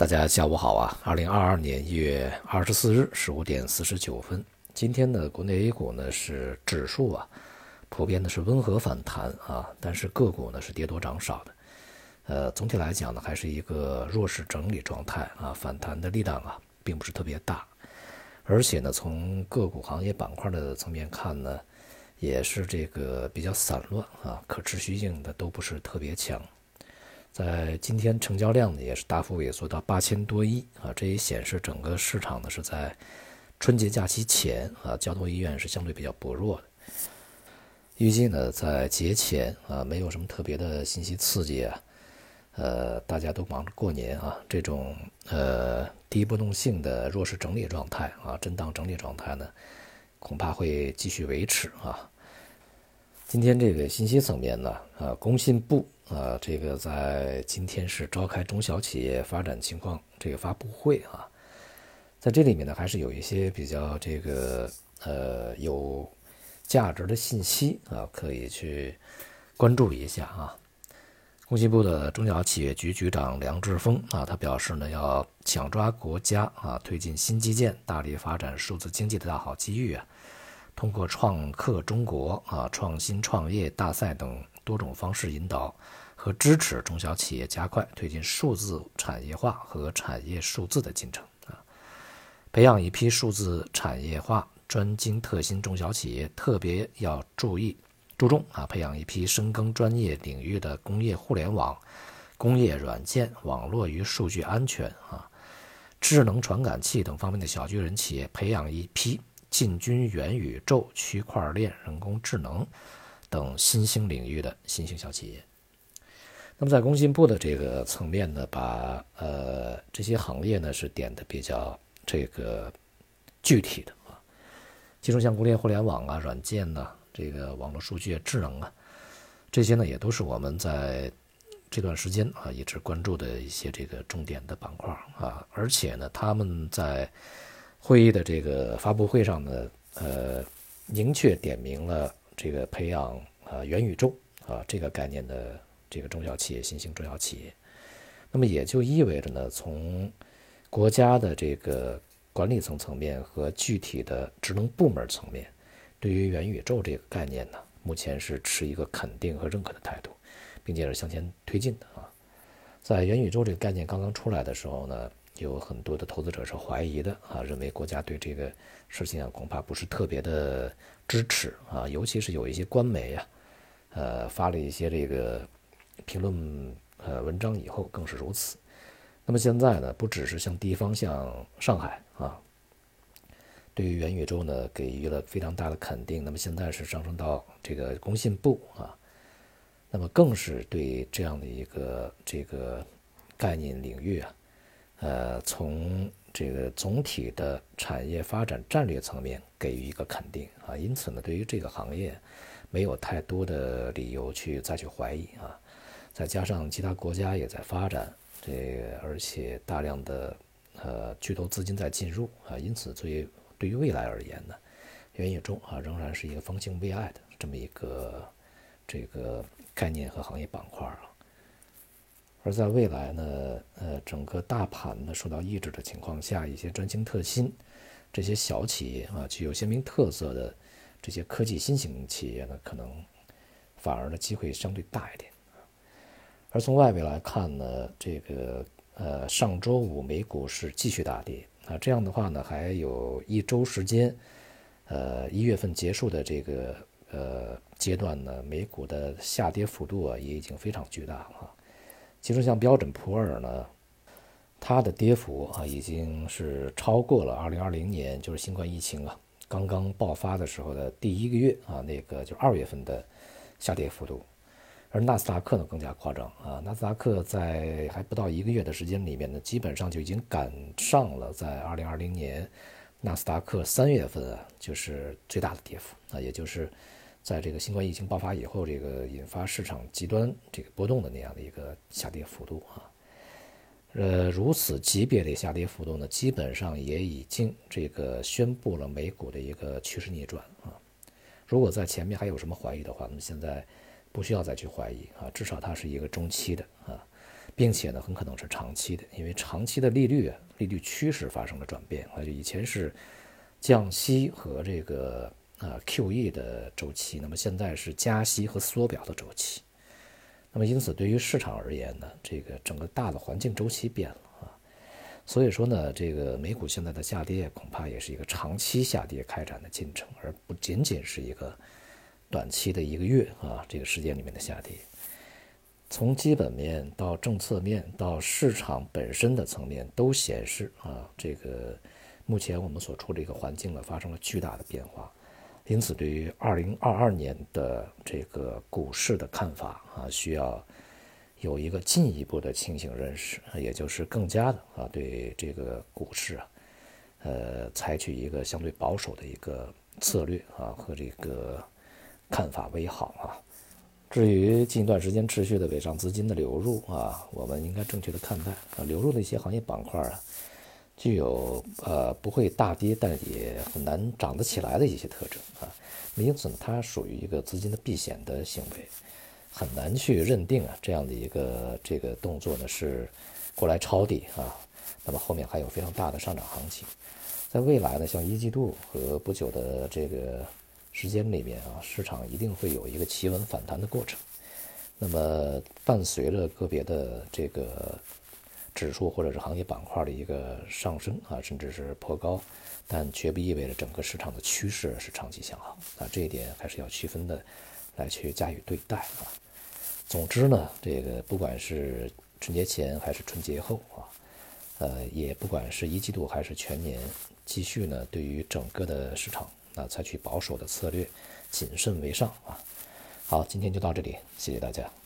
大家下午好啊！二零二二年一月二十四日十五点四十九分，今天的国内 A 股呢是指数啊，普遍的是温和反弹啊，但是个股呢是跌多涨少的。呃，总体来讲呢，还是一个弱势整理状态啊，反弹的力量啊并不是特别大，而且呢，从个股行业板块的层面看呢，也是这个比较散乱啊，可持续性的都不是特别强。在今天成交量呢也是大幅萎缩到八千多亿啊，这也显示整个市场呢是在春节假期前啊，交通意愿是相对比较薄弱的。预计呢在节前啊，没有什么特别的信息刺激啊，呃，大家都忙着过年啊，这种呃低波动性的弱势整理状态啊，震荡整理状态呢，恐怕会继续维持啊。今天这个信息层面呢，啊，工信部。啊，这个在今天是召开中小企业发展情况这个发布会啊，在这里面呢，还是有一些比较这个呃有价值的信息啊，可以去关注一下啊。工信部的中小企业局局长梁志峰啊，他表示呢，要抢抓国家啊推进新基建、大力发展数字经济的大好机遇啊，通过创客中国啊、创新创业大赛等多种方式引导。和支持中小企业加快推进数字产业化和产业数字的进程啊，培养一批数字产业化专精特新中小企业，特别要注意注重啊，培养一批深耕专业领域的工业互联网、工业软件、网络与数据安全啊、智能传感器等方面的小巨人企业，培养一批进军元宇宙、区块链、人工智能等新兴领域的新兴小企业。那么在工信部的这个层面呢，把呃这些行业呢是点的比较这个具体的啊，其中像工业互联网啊、软件呐、这个网络数据、智能啊，这些呢也都是我们在这段时间啊一直关注的一些这个重点的板块啊，而且呢他们在会议的这个发布会上呢，呃，明确点明了这个培养啊元宇宙啊这个概念的。这个中小企业、新兴中小企业，那么也就意味着呢，从国家的这个管理层层面和具体的职能部门层面，对于元宇宙这个概念呢，目前是持一个肯定和认可的态度，并且是向前推进的啊。在元宇宙这个概念刚刚出来的时候呢，有很多的投资者是怀疑的啊，认为国家对这个事情啊恐怕不是特别的支持啊，尤其是有一些官媒啊，呃，发了一些这个。评论呃文章以后更是如此。那么现在呢，不只是像地方像上海啊，对于元宇宙呢给予了非常大的肯定。那么现在是上升到这个工信部啊，那么更是对这样的一个这个概念领域啊，呃，从这个总体的产业发展战略层面给予一个肯定啊。因此呢，对于这个行业没有太多的理由去再去怀疑啊。再加上其他国家也在发展，这而且大量的呃巨头资金在进入啊，因此对于对于未来而言呢，元宇宙啊仍然是一个风兴未艾的这么一个这个概念和行业板块啊。而在未来呢，呃，整个大盘呢受到抑制的情况下，一些专精特新这些小企业啊，具有鲜明特色的这些科技新型企业呢，可能反而呢机会相对大一点。而从外围来看呢，这个呃上周五美股是继续大跌啊，这样的话呢，还有一周时间，呃一月份结束的这个呃阶段呢，美股的下跌幅度啊也已经非常巨大了。其中像标准普尔呢，它的跌幅啊已经是超过了2020年就是新冠疫情啊刚刚爆发的时候的第一个月啊那个就是二月份的下跌幅度。而纳斯达克呢更加夸张啊！纳斯达克在还不到一个月的时间里面呢，基本上就已经赶上了在2020年纳斯达克三月份啊，就是最大的跌幅啊，也就是在这个新冠疫情爆发以后，这个引发市场极端这个波动的那样的一个下跌幅度啊。呃，如此级别的下跌幅度呢，基本上也已经这个宣布了美股的一个趋势逆转啊。如果在前面还有什么怀疑的话，那么现在。不需要再去怀疑啊，至少它是一个中期的啊，并且呢，很可能是长期的，因为长期的利率啊，利率趋势发生了转变啊，就以前是降息和这个啊 QE 的周期，那么现在是加息和缩表的周期。那么因此，对于市场而言呢，这个整个大的环境周期变了啊，所以说呢，这个美股现在的下跌恐怕也是一个长期下跌开展的进程，而不仅仅是一个短期的一个月啊这个时间里面的下跌。从基本面到政策面到市场本身的层面，都显示啊，这个目前我们所处的一个环境呢，发生了巨大的变化。因此，对于二零二二年的这个股市的看法啊，需要有一个进一步的清醒认识，也就是更加的啊，对这个股市啊，呃，采取一个相对保守的一个策略啊和这个看法为好啊。至于近一段时间持续的北上资金的流入啊，我们应该正确的看待啊，流入的一些行业板块啊，具有呃不会大跌，但也很难涨得起来的一些特征啊，因此呢，它属于一个资金的避险的行为，很难去认定啊这样的一个这个动作呢是过来抄底啊，那么后面还有非常大的上涨行情，在未来呢，像一季度和不久的这个。时间里面啊，市场一定会有一个企稳反弹的过程。那么，伴随着个别的这个指数或者是行业板块的一个上升啊，甚至是破高，但绝不意味着整个市场的趋势是长期向好啊。这一点还是要区分的来去加以对待啊。总之呢，这个不管是春节前还是春节后啊，呃，也不管是一季度还是全年，继续呢，对于整个的市场。那采取保守的策略，谨慎为上啊。好，今天就到这里，谢谢大家。